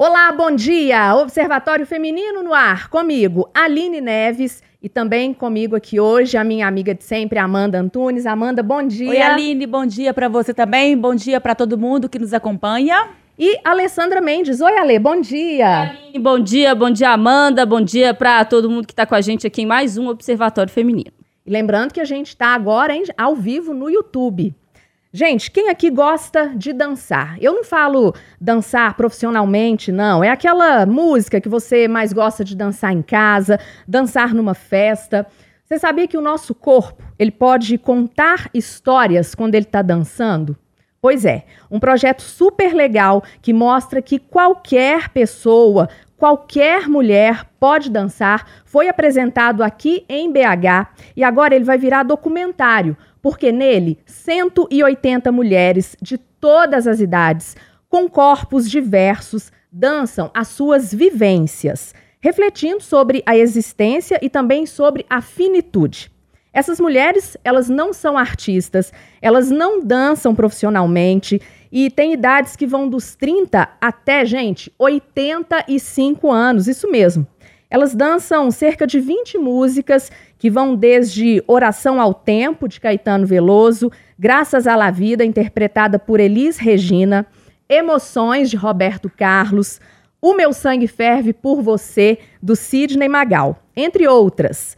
Olá, bom dia! Observatório Feminino no ar, comigo, Aline Neves, e também comigo aqui hoje a minha amiga de sempre, Amanda Antunes. Amanda, bom dia. Oi, Aline, bom dia para você também, bom dia para todo mundo que nos acompanha. E Alessandra Mendes. Oi, Ale, bom dia. Oi, Aline, bom dia, bom dia, Amanda, bom dia para todo mundo que está com a gente aqui em mais um Observatório Feminino. E lembrando que a gente está agora em, ao vivo no YouTube. Gente, quem aqui gosta de dançar? Eu não falo dançar profissionalmente, não. É aquela música que você mais gosta de dançar em casa, dançar numa festa. Você sabia que o nosso corpo ele pode contar histórias quando ele está dançando? Pois é, um projeto super legal que mostra que qualquer pessoa, qualquer mulher pode dançar, foi apresentado aqui em BH e agora ele vai virar documentário porque nele 180 mulheres de todas as idades, com corpos diversos, dançam as suas vivências, refletindo sobre a existência e também sobre a finitude. Essas mulheres, elas não são artistas, elas não dançam profissionalmente e têm idades que vão dos 30 até, gente, 85 anos, isso mesmo. Elas dançam cerca de 20 músicas que vão desde Oração ao Tempo, de Caetano Veloso, Graças à La Vida, interpretada por Elis Regina, Emoções, de Roberto Carlos, O Meu Sangue Ferve por Você, do Sidney Magal, entre outras.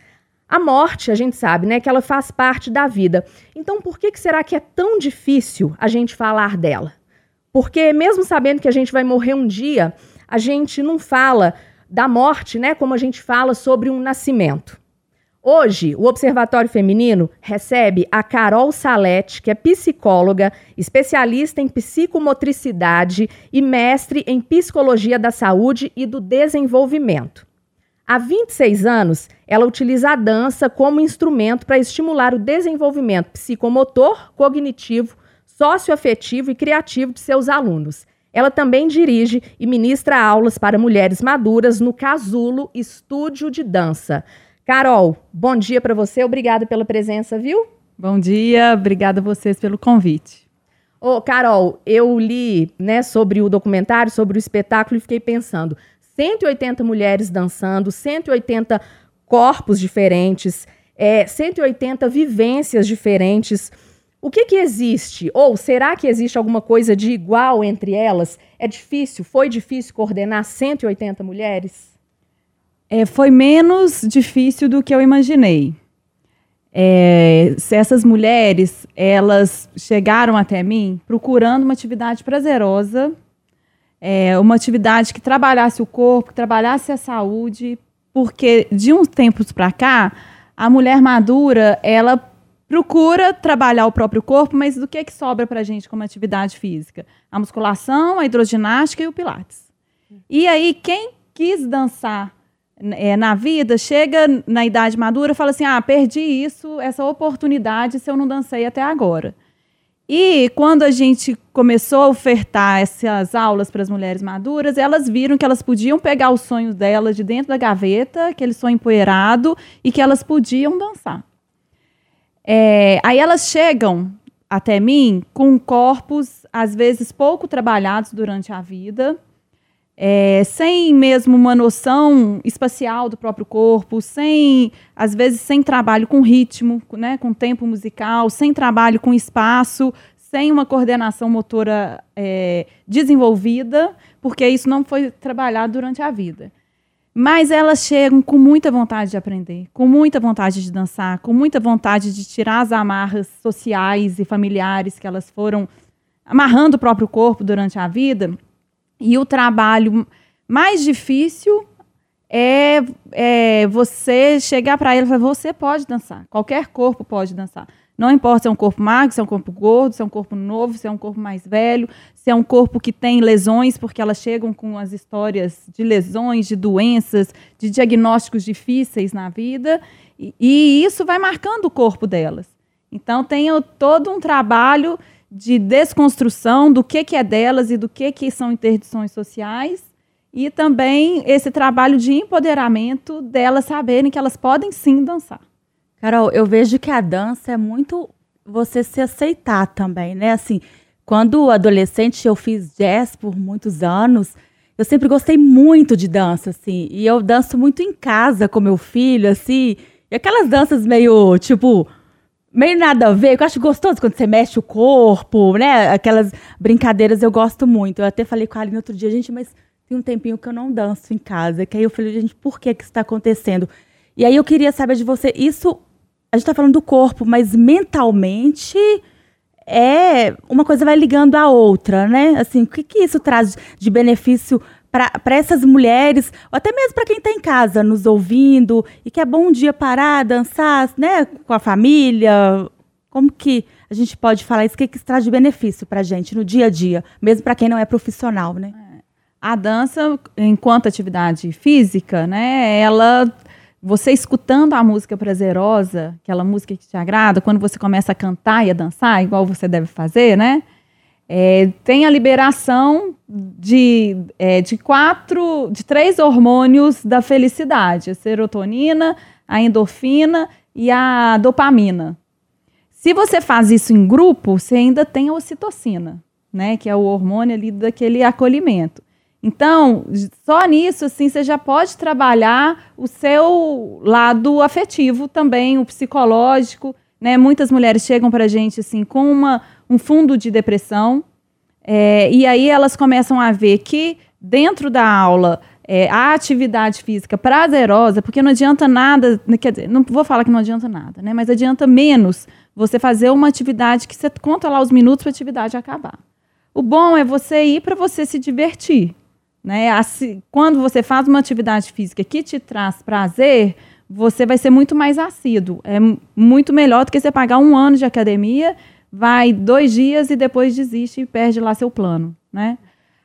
A morte, a gente sabe, né, que ela faz parte da vida. Então, por que, que será que é tão difícil a gente falar dela? Porque, mesmo sabendo que a gente vai morrer um dia, a gente não fala da morte, né, como a gente fala sobre um nascimento. Hoje, o Observatório Feminino recebe a Carol Salete, que é psicóloga, especialista em psicomotricidade e mestre em psicologia da saúde e do desenvolvimento. Há 26 anos, ela utiliza a dança como instrumento para estimular o desenvolvimento psicomotor, cognitivo, socioafetivo e criativo de seus alunos. Ela também dirige e ministra aulas para mulheres maduras no Casulo Estúdio de Dança. Carol, bom dia para você, obrigada pela presença, viu? Bom dia, obrigada a vocês pelo convite. Ô, Carol, eu li né, sobre o documentário, sobre o espetáculo e fiquei pensando: 180 mulheres dançando, 180 corpos diferentes, é, 180 vivências diferentes. O que, que existe? Ou será que existe alguma coisa de igual entre elas? É difícil? Foi difícil coordenar 180 mulheres? É, foi menos difícil do que eu imaginei. É, essas mulheres, elas chegaram até mim procurando uma atividade prazerosa, é, uma atividade que trabalhasse o corpo, que trabalhasse a saúde, porque de uns tempos para cá, a mulher madura, ela procura trabalhar o próprio corpo, mas do que é que sobra para a gente como atividade física? A musculação, a hidroginástica e o pilates. E aí, quem quis dançar é, na vida, chega na idade madura e fala assim, ah, perdi isso, essa oportunidade se eu não dancei até agora. E quando a gente começou a ofertar essas aulas para as mulheres maduras, elas viram que elas podiam pegar os sonhos delas de dentro da gaveta, aquele sonho empoeirado, e que elas podiam dançar. É, aí elas chegam até mim com corpos, às vezes, pouco trabalhados durante a vida, é, sem mesmo uma noção espacial do próprio corpo, sem, às vezes, sem trabalho com ritmo, né, com tempo musical, sem trabalho com espaço, sem uma coordenação motora é, desenvolvida, porque isso não foi trabalhado durante a vida. Mas elas chegam com muita vontade de aprender, com muita vontade de dançar, com muita vontade de tirar as amarras sociais e familiares que elas foram amarrando o próprio corpo durante a vida. E o trabalho mais difícil é, é você chegar para ele e falar: você pode dançar, qualquer corpo pode dançar. Não importa se é um corpo magro, se é um corpo gordo, se é um corpo novo, se é um corpo mais velho, se é um corpo que tem lesões, porque elas chegam com as histórias de lesões, de doenças, de diagnósticos difíceis na vida, e, e isso vai marcando o corpo delas. Então, tem todo um trabalho de desconstrução do que, que é delas e do que, que são interdições sociais, e também esse trabalho de empoderamento delas saberem que elas podem sim dançar. Carol, eu vejo que a dança é muito você se aceitar também, né? Assim, quando adolescente eu fiz jazz por muitos anos, eu sempre gostei muito de dança, assim. E eu danço muito em casa com meu filho, assim. E aquelas danças meio, tipo, meio nada a ver. Eu acho gostoso quando você mexe o corpo, né? Aquelas brincadeiras eu gosto muito. Eu até falei com a Aline outro dia, gente, mas tem um tempinho que eu não danço em casa. Que aí eu falei, gente, por que que isso está acontecendo? E aí eu queria saber de você, isso. A gente está falando do corpo, mas mentalmente é uma coisa vai ligando à outra, né? Assim, o que, que isso traz de benefício para essas mulheres, ou até mesmo para quem está em casa nos ouvindo e que é bom um dia parar, dançar, né, com a família? Como que a gente pode falar isso? O que, que traz de benefício para a gente no dia a dia, mesmo para quem não é profissional, né? A dança, enquanto atividade física, né, ela você escutando a música prazerosa, aquela música que te agrada, quando você começa a cantar e a dançar, igual você deve fazer, né? É, tem a liberação de, é, de quatro, de três hormônios da felicidade: a serotonina, a endorfina e a dopamina. Se você faz isso em grupo, você ainda tem a ocitocina, né? Que é o hormônio ali daquele acolhimento. Então, só nisso, assim, você já pode trabalhar o seu lado afetivo também, o psicológico. Né? Muitas mulheres chegam para a gente assim, com uma, um fundo de depressão, é, e aí elas começam a ver que dentro da aula é, a atividade física prazerosa, porque não adianta nada, quer dizer, não vou falar que não adianta nada, né? mas adianta menos você fazer uma atividade que você conta lá os minutos para a atividade acabar. O bom é você ir para você se divertir. Né? Assim, quando você faz uma atividade física que te traz prazer, você vai ser muito mais assíduo. É muito melhor do que você pagar um ano de academia, vai dois dias e depois desiste e perde lá seu plano. Né?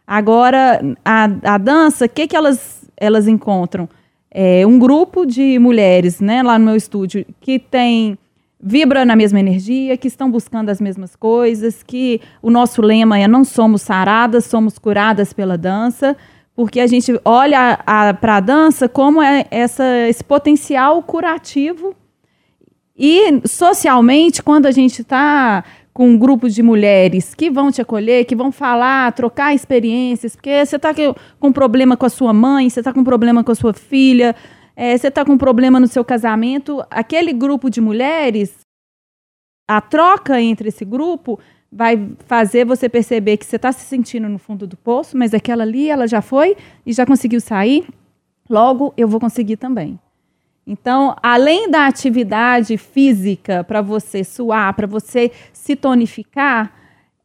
Agora, a, a dança, o que, que elas, elas encontram? É um grupo de mulheres né, lá no meu estúdio que tem vibra na mesma energia, que estão buscando as mesmas coisas, que o nosso lema é não somos saradas, somos curadas pela dança, porque a gente olha para a dança como é essa, esse potencial curativo. E socialmente, quando a gente está com um grupo de mulheres que vão te acolher, que vão falar, trocar experiências, porque você está com problema com a sua mãe, você está com problema com a sua filha, é, você está com problema no seu casamento, aquele grupo de mulheres, a troca entre esse grupo vai fazer você perceber que você está se sentindo no fundo do poço, mas aquela ali, ela já foi e já conseguiu sair, logo eu vou conseguir também. Então, além da atividade física para você suar, para você se tonificar,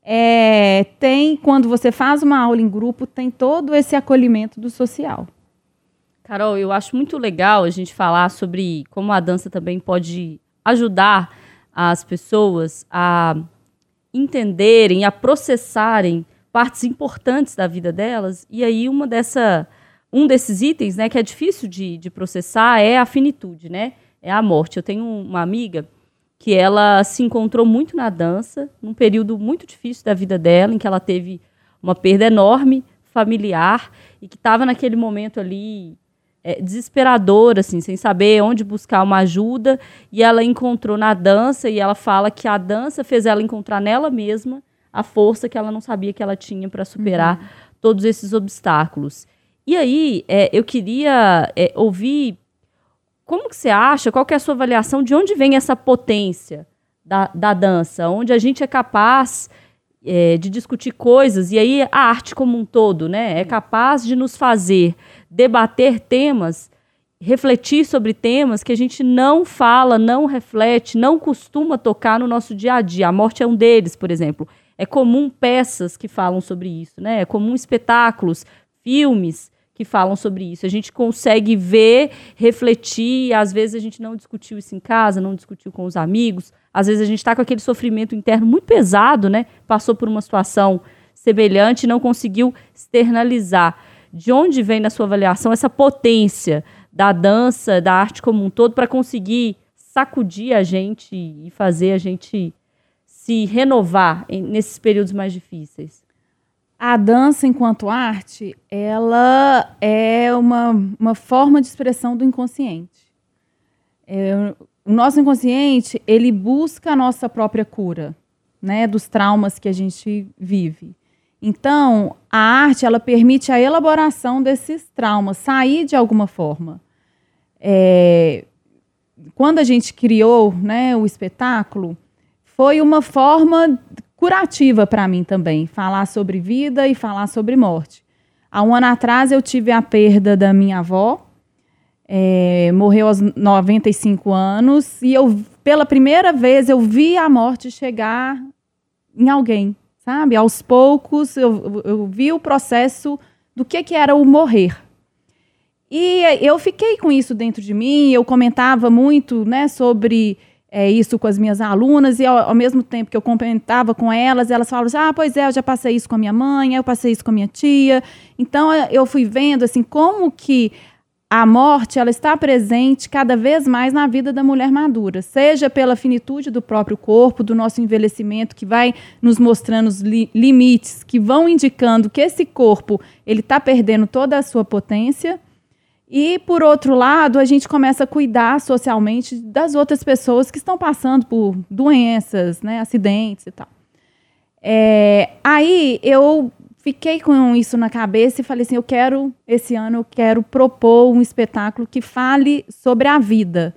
é, tem, quando você faz uma aula em grupo, tem todo esse acolhimento do social. Carol, eu acho muito legal a gente falar sobre como a dança também pode ajudar as pessoas a entenderem, a processarem partes importantes da vida delas. E aí uma dessa, um desses itens, né, que é difícil de, de processar é a finitude, né? É a morte. Eu tenho uma amiga que ela se encontrou muito na dança, num período muito difícil da vida dela, em que ela teve uma perda enorme familiar e que estava naquele momento ali é, desesperadora, assim, sem saber onde buscar uma ajuda. E ela encontrou na dança, e ela fala que a dança fez ela encontrar nela mesma a força que ela não sabia que ela tinha para superar uhum. todos esses obstáculos. E aí, é, eu queria é, ouvir como que você acha, qual que é a sua avaliação de onde vem essa potência da, da dança, onde a gente é capaz é, de discutir coisas, e aí a arte como um todo, né, é capaz de nos fazer debater temas, refletir sobre temas que a gente não fala, não reflete, não costuma tocar no nosso dia a dia. A morte é um deles, por exemplo. É comum peças que falam sobre isso, né? É comum espetáculos, filmes que falam sobre isso. A gente consegue ver, refletir, às vezes a gente não discutiu isso em casa, não discutiu com os amigos, às vezes a gente está com aquele sofrimento interno muito pesado, né? Passou por uma situação semelhante e não conseguiu externalizar de onde vem na sua avaliação essa potência da dança, da arte como um todo, para conseguir sacudir a gente e fazer a gente se renovar nesses períodos mais difíceis? A dança, enquanto arte, ela é uma, uma forma de expressão do inconsciente. É, o nosso inconsciente, ele busca a nossa própria cura, né, dos traumas que a gente vive. Então, a arte ela permite a elaboração desses traumas, sair de alguma forma. É, quando a gente criou né, o espetáculo, foi uma forma curativa para mim também, falar sobre vida e falar sobre morte. Há um ano atrás eu tive a perda da minha avó, é, morreu aos 95 anos, e eu, pela primeira vez, eu vi a morte chegar em alguém, sabe? Aos poucos, eu, eu vi o processo do que, que era o morrer. E eu fiquei com isso dentro de mim, eu comentava muito né, sobre é, isso com as minhas alunas, e ao, ao, mesmo tempo que eu comentava com elas, elas falavam assim, ah, pois é, eu já passei isso com a minha mãe, eu passei isso com a minha tia. Então eu fui vendo assim como que a morte ela está presente cada vez mais na vida da mulher madura, seja pela finitude do próprio corpo, do nosso envelhecimento, que vai nos mostrando os li limites, que vão indicando que esse corpo ele está perdendo toda a sua potência. E, por outro lado, a gente começa a cuidar socialmente das outras pessoas que estão passando por doenças, né, acidentes e tal. É, aí eu fiquei com isso na cabeça e falei assim: eu quero, esse ano, eu quero propor um espetáculo que fale sobre a vida.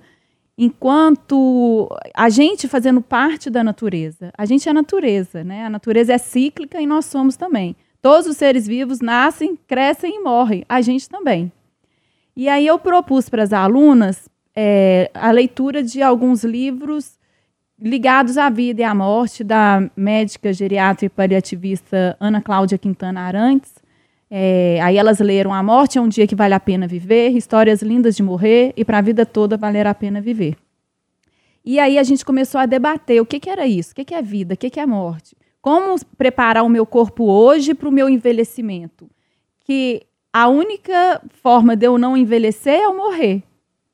Enquanto a gente fazendo parte da natureza. A gente é natureza, né? A natureza é cíclica e nós somos também. Todos os seres vivos nascem, crescem e morrem. A gente também. E aí eu propus para as alunas é, a leitura de alguns livros ligados à vida e à morte da médica geriatra e paliativista Ana Cláudia Quintana Arantes. É, aí elas leram A Morte é um Dia que Vale a Pena Viver, Histórias Lindas de Morrer e Para a Vida Toda Valer a Pena Viver. E aí a gente começou a debater o que, que era isso, o que, que é vida, o que, que é morte. Como preparar o meu corpo hoje para o meu envelhecimento. Que a única forma de eu não envelhecer é eu morrer.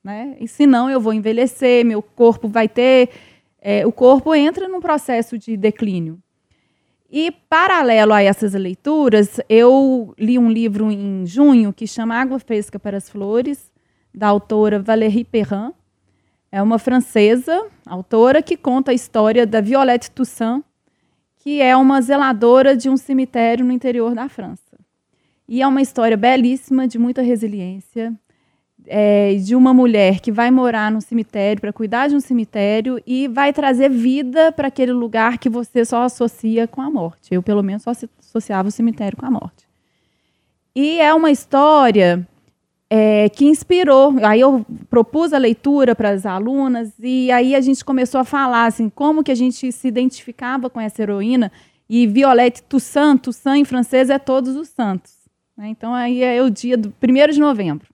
Né? E senão eu vou envelhecer, meu corpo vai ter é, o corpo entra num processo de declínio. E, paralelo a essas leituras, eu li um livro em junho que chama Água Fresca para as Flores, da autora Valérie Perrin. É uma francesa, autora, que conta a história da Violette Toussaint, que é uma zeladora de um cemitério no interior da França. E é uma história belíssima, de muita resiliência, é, de uma mulher que vai morar num cemitério, para cuidar de um cemitério e vai trazer vida para aquele lugar que você só associa com a morte. Eu, pelo menos, só associava o cemitério com a morte. E é uma história é, que inspirou. Aí eu propus a leitura para as alunas e aí a gente começou a falar assim, como que a gente se identificava com essa heroína. E Violette Toussaint, Toussaint em francês é todos os santos. Né? Então aí é o dia do 1 de novembro.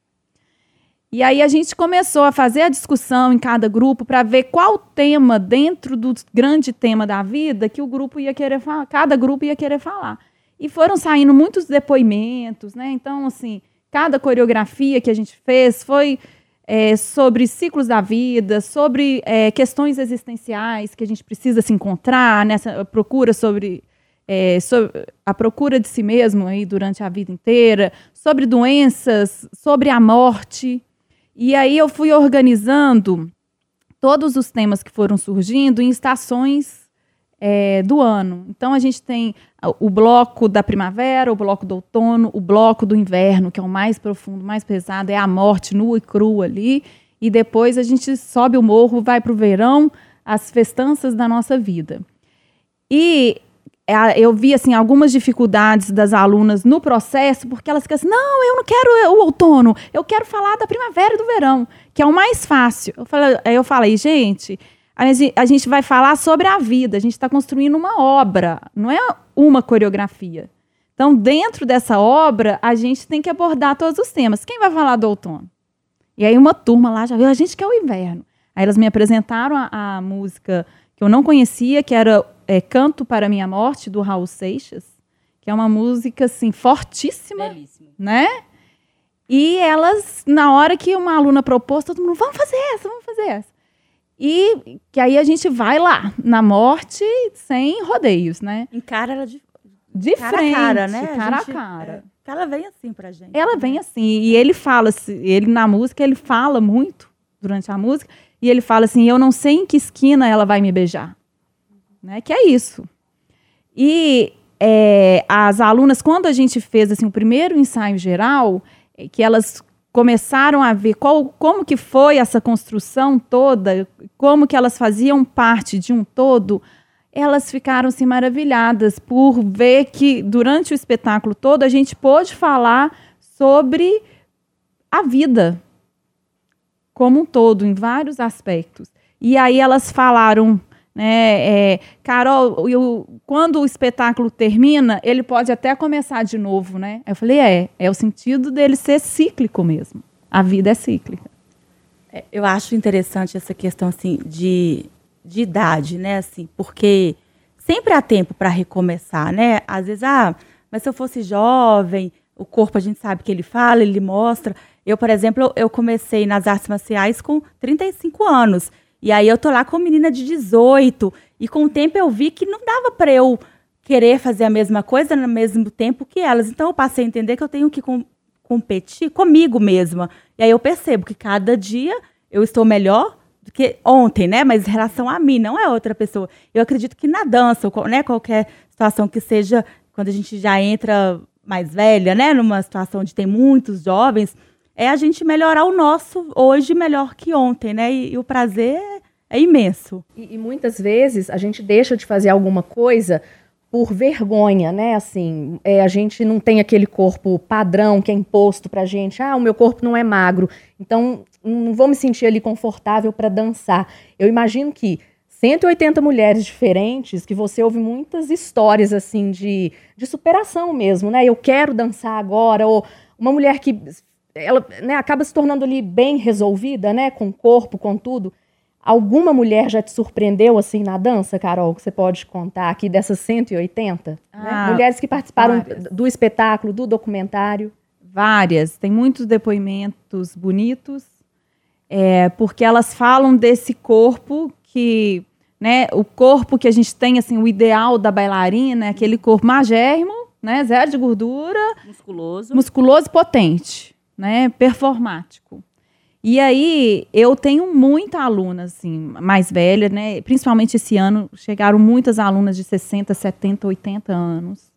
E aí a gente começou a fazer a discussão em cada grupo para ver qual tema dentro do grande tema da vida que o grupo ia querer falar, cada grupo ia querer falar. E foram saindo muitos depoimentos, né? Então, assim, cada coreografia que a gente fez foi é, sobre ciclos da vida, sobre é, questões existenciais que a gente precisa se encontrar nessa procura sobre, é, sobre, a procura de si mesmo aí durante a vida inteira, sobre doenças, sobre a morte. E aí eu fui organizando todos os temas que foram surgindo em estações é, do ano. Então a gente tem o bloco da primavera, o bloco do outono, o bloco do inverno, que é o mais profundo, mais pesado, é a morte nua e crua ali. E depois a gente sobe o morro, vai para o verão, as festanças da nossa vida. E eu vi assim algumas dificuldades das alunas no processo, porque elas ficam assim: não, eu não quero o outono, eu quero falar da primavera e do verão, que é o mais fácil. Eu falei, eu falei gente, a gente vai falar sobre a vida, a gente está construindo uma obra, não é uma coreografia. Então, dentro dessa obra, a gente tem que abordar todos os temas. Quem vai falar do outono? E aí, uma turma lá já viu, a gente quer o inverno. Aí elas me apresentaram a, a música que eu não conhecia, que era é, Canto para Minha Morte, do Raul Seixas, que é uma música, assim, fortíssima, Belíssima. né? E elas, na hora que uma aluna propôs, todo mundo, vamos fazer essa, vamos fazer essa. E que aí a gente vai lá, na morte, sem rodeios, né? Encara ela de, de cara frente, a cara, né? Cara a, gente, cara. É, ela vem assim pra gente. Ela né? vem assim, e ele fala, ele na música, ele fala muito durante a música, e ele fala assim: Eu não sei em que esquina ela vai me beijar. Né? Que é isso. E é, as alunas, quando a gente fez assim, o primeiro ensaio geral, é, que elas começaram a ver qual, como que foi essa construção toda, como que elas faziam parte de um todo, elas ficaram assim, maravilhadas por ver que durante o espetáculo todo a gente pôde falar sobre a vida como um todo, em vários aspectos. E aí elas falaram, né, é, Carol, eu, quando o espetáculo termina, ele pode até começar de novo, né? Eu falei, é, é o sentido dele ser cíclico mesmo. A vida é cíclica. É, eu acho interessante essa questão assim de, de idade, né? Assim, porque sempre há tempo para recomeçar, né? Às vezes, ah, mas se eu fosse jovem, o corpo a gente sabe que ele fala, ele mostra. Eu, por exemplo, eu comecei nas artes marciais com 35 anos. E aí eu tô lá com menina de 18. E com o tempo eu vi que não dava para eu querer fazer a mesma coisa no mesmo tempo que elas. Então eu passei a entender que eu tenho que com, competir comigo mesma. E aí eu percebo que cada dia eu estou melhor do que ontem, né? Mas em relação a mim, não é outra pessoa. Eu acredito que na dança, né, qualquer situação que seja, quando a gente já entra mais velha, né, numa situação onde tem muitos jovens, é a gente melhorar o nosso hoje melhor que ontem, né? E, e o prazer é imenso. E, e, muitas vezes a gente deixa de fazer alguma coisa por vergonha, né? Assim, é, a gente não tem aquele corpo padrão que é imposto pra gente. Ah, o meu corpo não é magro, então não vou me sentir ali confortável para dançar. Eu imagino que 180 mulheres diferentes, que você ouve muitas histórias assim de, de superação mesmo, né? Eu quero dançar agora, ou uma mulher que ela né, acaba se tornando ali bem resolvida, né? Com o corpo, com tudo. Alguma mulher já te surpreendeu assim na dança, Carol, que você pode contar aqui dessas 180? Né? Ah, né? Mulheres que participaram várias. do espetáculo, do documentário. Várias. Tem muitos depoimentos bonitos, é, porque elas falam desse corpo que, né, o corpo que a gente tem, assim, o ideal da bailarina é aquele corpo magérrimo, né, zero de gordura. Musculoso. Musculoso e potente, né, performático. E aí, eu tenho muita aluna, assim, mais velha, né? Principalmente esse ano, chegaram muitas alunas de 60, 70, 80 anos.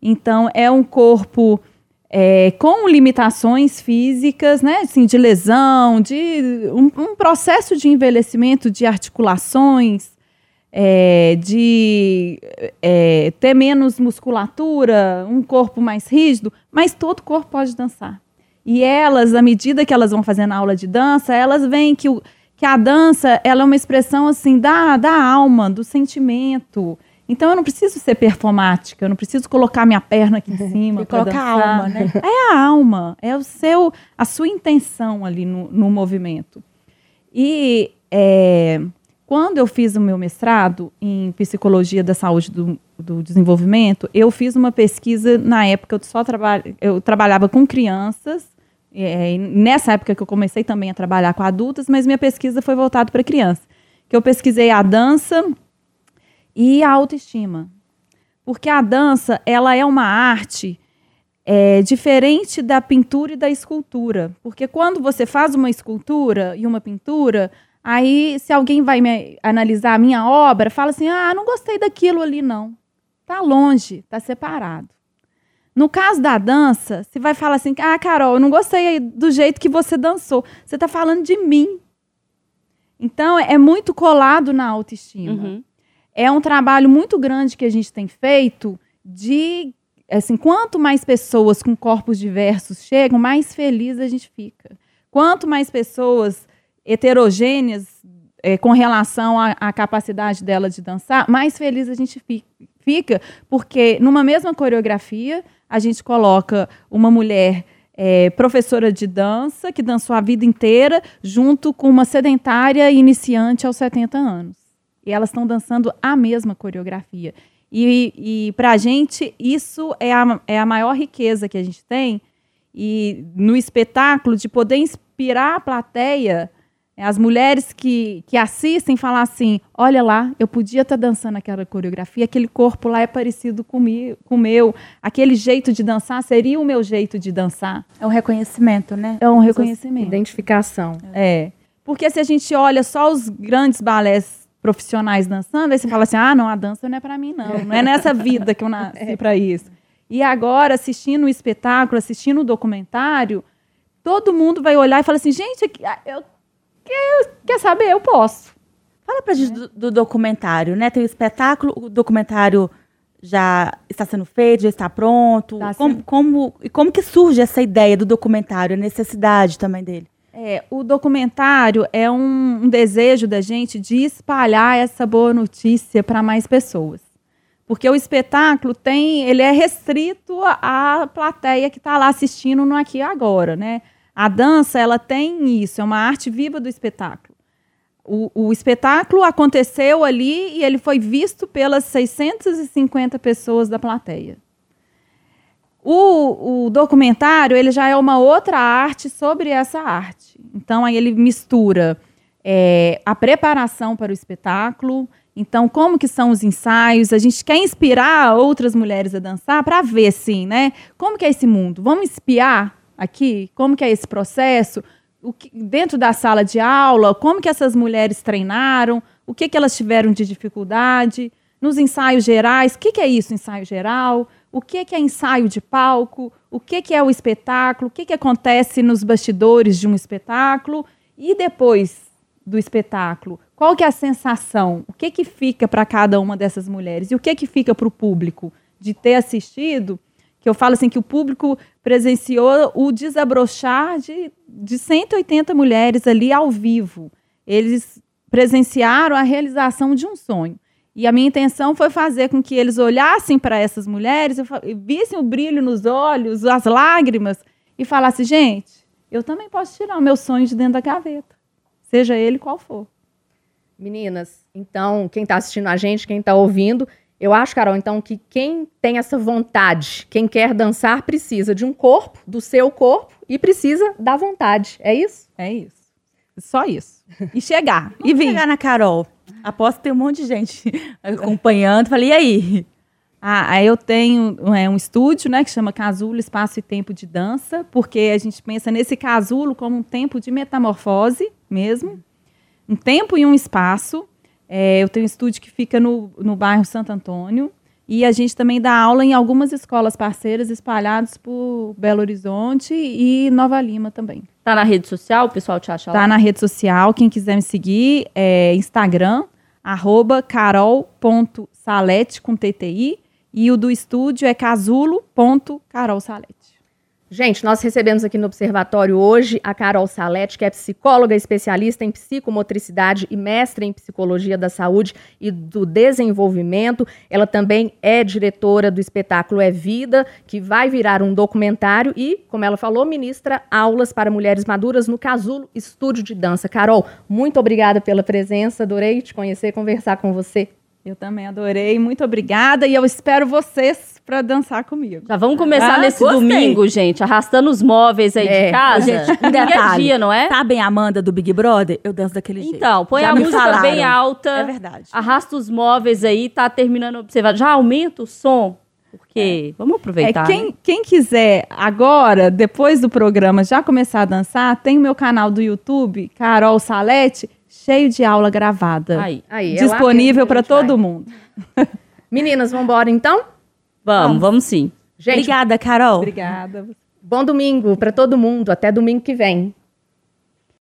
Então, é um corpo é, com limitações físicas, né? Assim, de lesão, de um, um processo de envelhecimento de articulações, é, de é, ter menos musculatura, um corpo mais rígido, mas todo corpo pode dançar. E elas, à medida que elas vão fazendo aula de dança, elas veem que, o, que a dança ela é uma expressão assim da, da alma, do sentimento. Então eu não preciso ser performática, eu não preciso colocar minha perna aqui em cima. e colocar a alma, né? É a alma, é o seu, a sua intenção ali no, no movimento. E é, quando eu fiz o meu mestrado em psicologia da saúde do, do desenvolvimento, eu fiz uma pesquisa na época eu só trabalho, eu trabalhava com crianças é, nessa época que eu comecei também a trabalhar com adultas, mas minha pesquisa foi voltada para criança. Que eu pesquisei a dança e a autoestima. Porque a dança, ela é uma arte é, diferente da pintura e da escultura. Porque quando você faz uma escultura e uma pintura, aí se alguém vai analisar a minha obra, fala assim: ah, não gostei daquilo ali, não. Tá longe, tá separado. No caso da dança, você vai falar assim: ah, Carol, eu não gostei do jeito que você dançou. Você está falando de mim. Então, é muito colado na autoestima. Uhum. É um trabalho muito grande que a gente tem feito de. Assim, quanto mais pessoas com corpos diversos chegam, mais feliz a gente fica. Quanto mais pessoas heterogêneas é, com relação à, à, capacidade dela de dançar, mais feliz a gente fica, porque numa mesma coreografia a gente coloca uma mulher é, professora de dança, que dançou a vida inteira, junto com uma sedentária iniciante aos 70 anos. E elas estão dançando a mesma coreografia. E, e para a gente, isso é a, é a maior riqueza que a gente tem. E no espetáculo, de poder inspirar a plateia as mulheres que, que assistem falar assim: olha lá, eu podia estar tá dançando aquela coreografia, aquele corpo lá é parecido com, com o meu, aquele jeito de dançar seria o meu jeito de dançar. É um reconhecimento, né? É um reconhecimento. Identificação. É. Porque se a gente olha só os grandes balés profissionais dançando, aí você fala assim: ah, não, a dança não é para mim, não. Não é nessa vida que eu nasci para isso. E agora, assistindo o espetáculo, assistindo o documentário, todo mundo vai olhar e falar assim: gente, eu, eu, quer saber? Eu posso. Fala pra gente do, do documentário, né? Tem o espetáculo, o documentário já está sendo feito, já está pronto. Tá como, sendo. como, e como que surge essa ideia do documentário, a necessidade também dele? É, o documentário é um, um desejo da gente de espalhar essa boa notícia para mais pessoas. Porque o espetáculo tem, ele é restrito à plateia que está lá assistindo no aqui e agora, né? A dança, ela tem isso, é uma arte viva do espetáculo. O, o espetáculo aconteceu ali e ele foi visto pelas 650 pessoas da plateia. O, o documentário ele já é uma outra arte sobre essa arte. Então aí ele mistura é, a preparação para o espetáculo. Então como que são os ensaios? A gente quer inspirar outras mulheres a dançar para ver assim, né? Como que é esse mundo? Vamos espiar aqui? Como que é esse processo? Que- dentro da sala de aula, como que essas mulheres treinaram? O que que elas tiveram de dificuldade? Nos ensaios gerais, o que, que é isso, ensaio geral? O que, que é ensaio de palco? O que, que é o espetáculo? O que, que acontece nos bastidores de um espetáculo? E depois do espetáculo, qual que é a sensação? O que, que fica para cada uma dessas mulheres? E o que, que fica para o público de ter assistido? Que eu falo assim que o público presenciou o desabrochar de, de 180 mulheres ali ao vivo. Eles presenciaram a realização de um sonho. E a minha intenção foi fazer com que eles olhassem para essas mulheres vissem o brilho nos olhos, as lágrimas, e falassem: gente, eu também posso tirar o meu sonho de dentro da gaveta, seja ele qual for. Meninas, então, quem está assistindo a gente, quem está ouvindo, eu acho, Carol, então, que quem tem essa vontade, quem quer dançar, precisa de um corpo, do seu corpo, e precisa da vontade. É isso? É isso. Só isso. E chegar. e vir. chegar na Carol. Aposto que tem um monte de gente acompanhando. Falei, e aí? Ah, aí eu tenho é, um estúdio, né, que chama Casulo Espaço e Tempo de Dança, porque a gente pensa nesse casulo como um tempo de metamorfose mesmo, um tempo e um espaço. É, eu tenho um estúdio que fica no, no bairro Santo Antônio e a gente também dá aula em algumas escolas parceiras espalhadas por Belo Horizonte e Nova Lima também. Tá na rede social, o pessoal te acha lá? Tá na rede social, quem quiser me seguir, é Instagram, arroba carol.salete com TTI, e o do estúdio é casulo.carolsalete. Gente, nós recebemos aqui no Observatório hoje a Carol Salete, que é psicóloga especialista em psicomotricidade e mestre em psicologia da saúde e do desenvolvimento. Ela também é diretora do espetáculo É Vida, que vai virar um documentário e, como ela falou, ministra aulas para mulheres maduras no Casulo Estúdio de Dança. Carol, muito obrigada pela presença, adorei te conhecer, conversar com você. Eu também adorei, muito obrigada, e eu espero vocês para dançar comigo. Já vamos começar Ah, nesse gostei. domingo, gente, arrastando os móveis aí É, de casa. Gente, um detalhe. dia, não é? Sabem a Amanda do Big Brother? Eu danço daquele jeito. Então, põe Já a música falaram. bem alta. É verdade. Arrasta os móveis aí, tá terminando o observado. Já aumenta o som, porque vamos É, aproveitar. né? quem, quem quiser agora, depois do programa, já começar a dançar, tem o meu canal do YouTube, Carol Salete, cheio de aula gravada. Aí, Aí, é disponível para gente vai. todo mundo. Meninas, vamos embora então? vamos, vamos sim. Gente, Obrigada, Carol. Obrigada. bom domingo para todo mundo. Até domingo que vem.